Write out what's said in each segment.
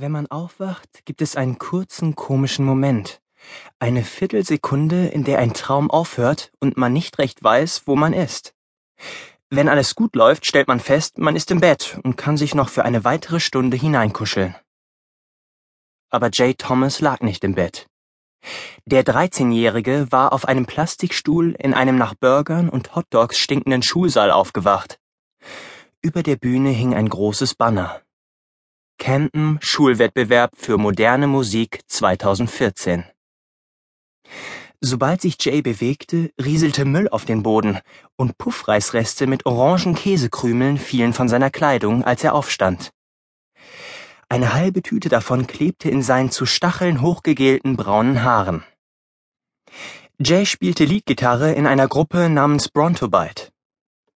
Wenn man aufwacht, gibt es einen kurzen, komischen Moment. Eine Viertelsekunde, in der ein Traum aufhört und man nicht recht weiß, wo man ist. Wenn alles gut läuft, stellt man fest, man ist im Bett und kann sich noch für eine weitere Stunde hineinkuscheln. Aber Jay Thomas lag nicht im Bett. Der 13-Jährige war auf einem Plastikstuhl in einem nach Burgern und Hotdogs stinkenden Schulsaal aufgewacht. Über der Bühne hing ein großes Banner. Camden Schulwettbewerb für moderne Musik 2014. Sobald sich Jay bewegte, rieselte Müll auf den Boden und Puffreisreste mit orangen Käsekrümeln fielen von seiner Kleidung, als er aufstand. Eine halbe Tüte davon klebte in seinen zu Stacheln hochgegelten braunen Haaren. Jay spielte Leadgitarre in einer Gruppe namens Brontobite.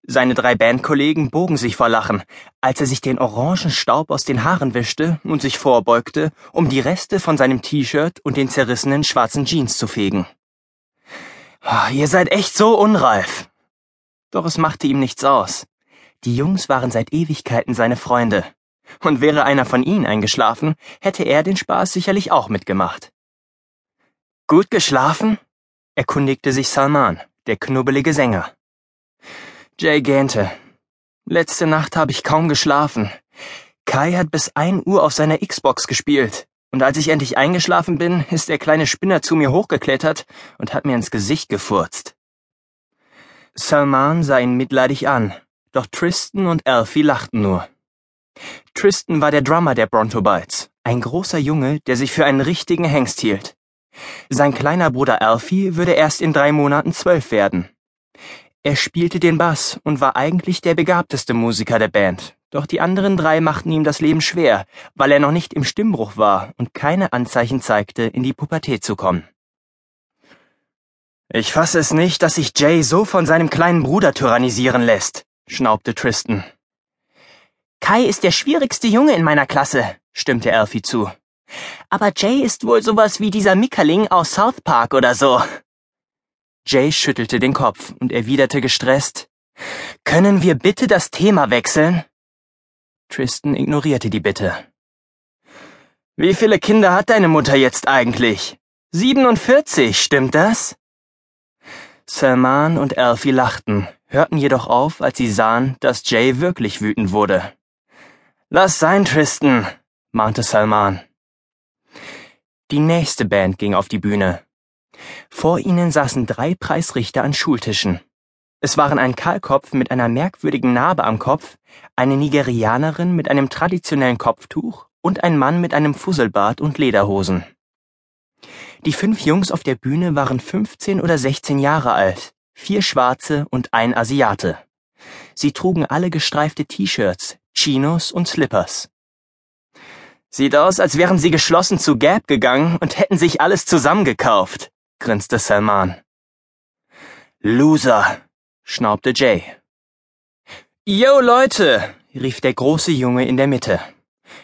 Seine drei Bandkollegen bogen sich vor Lachen, als er sich den orangen Staub aus den Haaren wischte und sich vorbeugte, um die Reste von seinem T-Shirt und den zerrissenen schwarzen Jeans zu fegen. Oh, ihr seid echt so unreif. Doch es machte ihm nichts aus. Die Jungs waren seit Ewigkeiten seine Freunde. Und wäre einer von ihnen eingeschlafen, hätte er den Spaß sicherlich auch mitgemacht. Gut geschlafen? erkundigte sich Salman, der knubbelige Sänger. Jay gähnte. Letzte Nacht habe ich kaum geschlafen. Kai hat bis ein Uhr auf seiner Xbox gespielt. Und als ich endlich eingeschlafen bin, ist der kleine Spinner zu mir hochgeklettert und hat mir ins Gesicht gefurzt. Salman sah ihn mitleidig an, doch Tristan und Alfie lachten nur. Tristan war der Drummer der Brontobites, ein großer Junge, der sich für einen richtigen Hengst hielt. Sein kleiner Bruder Alfie würde erst in drei Monaten zwölf werden. Er spielte den Bass und war eigentlich der begabteste Musiker der Band, doch die anderen drei machten ihm das Leben schwer, weil er noch nicht im Stimmbruch war und keine Anzeichen zeigte, in die Pubertät zu kommen. Ich fasse es nicht, dass sich Jay so von seinem kleinen Bruder tyrannisieren lässt, schnaubte Tristan. Kai ist der schwierigste Junge in meiner Klasse, stimmte Alfie zu. Aber Jay ist wohl sowas wie dieser Mickerling aus South Park oder so. Jay schüttelte den Kopf und erwiderte gestresst, Können wir bitte das Thema wechseln? Tristan ignorierte die Bitte. Wie viele Kinder hat deine Mutter jetzt eigentlich? 47, stimmt das? Salman und Alfie lachten, hörten jedoch auf, als sie sahen, dass Jay wirklich wütend wurde. Lass sein, Tristan, mahnte Salman. Die nächste Band ging auf die Bühne. Vor ihnen saßen drei Preisrichter an Schultischen. Es waren ein Kahlkopf mit einer merkwürdigen Narbe am Kopf, eine Nigerianerin mit einem traditionellen Kopftuch und ein Mann mit einem Fusselbart und Lederhosen. Die fünf Jungs auf der Bühne waren 15 oder 16 Jahre alt, vier Schwarze und ein Asiate. Sie trugen alle gestreifte T-Shirts, Chinos und Slippers. Sieht aus, als wären sie geschlossen zu Gap gegangen und hätten sich alles zusammengekauft, grinste Salman. Loser, schnaubte Jay. Yo Leute, rief der große Junge in der Mitte.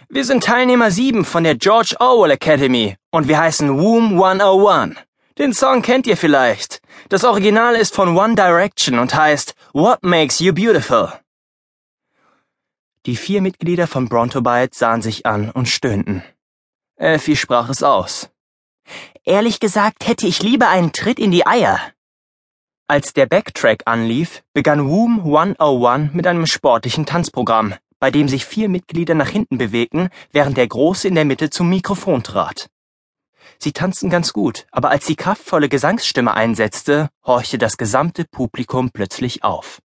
Wir sind Teilnehmer 7 von der George Orwell Academy und wir heißen Womb 101. Den Song kennt ihr vielleicht. Das Original ist von One Direction und heißt What Makes You Beautiful. Die vier Mitglieder von Brontobite sahen sich an und stöhnten. Elfie sprach es aus. Ehrlich gesagt hätte ich lieber einen Tritt in die Eier. Als der Backtrack anlief, begann Woom 101 mit einem sportlichen Tanzprogramm, bei dem sich vier Mitglieder nach hinten bewegten, während der Große in der Mitte zum Mikrofon trat. Sie tanzten ganz gut, aber als die kraftvolle Gesangsstimme einsetzte, horchte das gesamte Publikum plötzlich auf.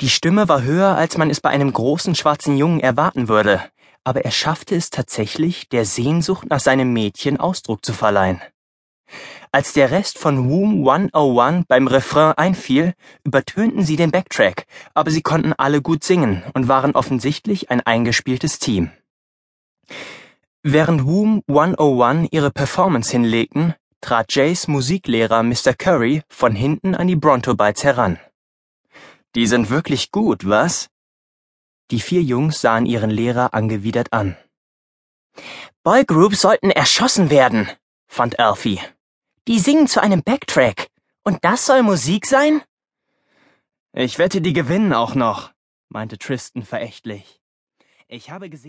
Die Stimme war höher, als man es bei einem großen schwarzen Jungen erwarten würde, aber er schaffte es tatsächlich, der Sehnsucht nach seinem Mädchen Ausdruck zu verleihen. Als der Rest von Womb 101 beim Refrain einfiel, übertönten sie den Backtrack, aber sie konnten alle gut singen und waren offensichtlich ein eingespieltes Team. Während Womb 101 ihre Performance hinlegten, trat Jays Musiklehrer Mr. Curry von hinten an die Brontobites heran. Die sind wirklich gut, was? Die vier Jungs sahen ihren Lehrer angewidert an. Boygroups sollten erschossen werden, fand Alfie. Die singen zu einem Backtrack. Und das soll Musik sein? Ich wette, die gewinnen auch noch, meinte Tristan verächtlich. Ich habe gesehen,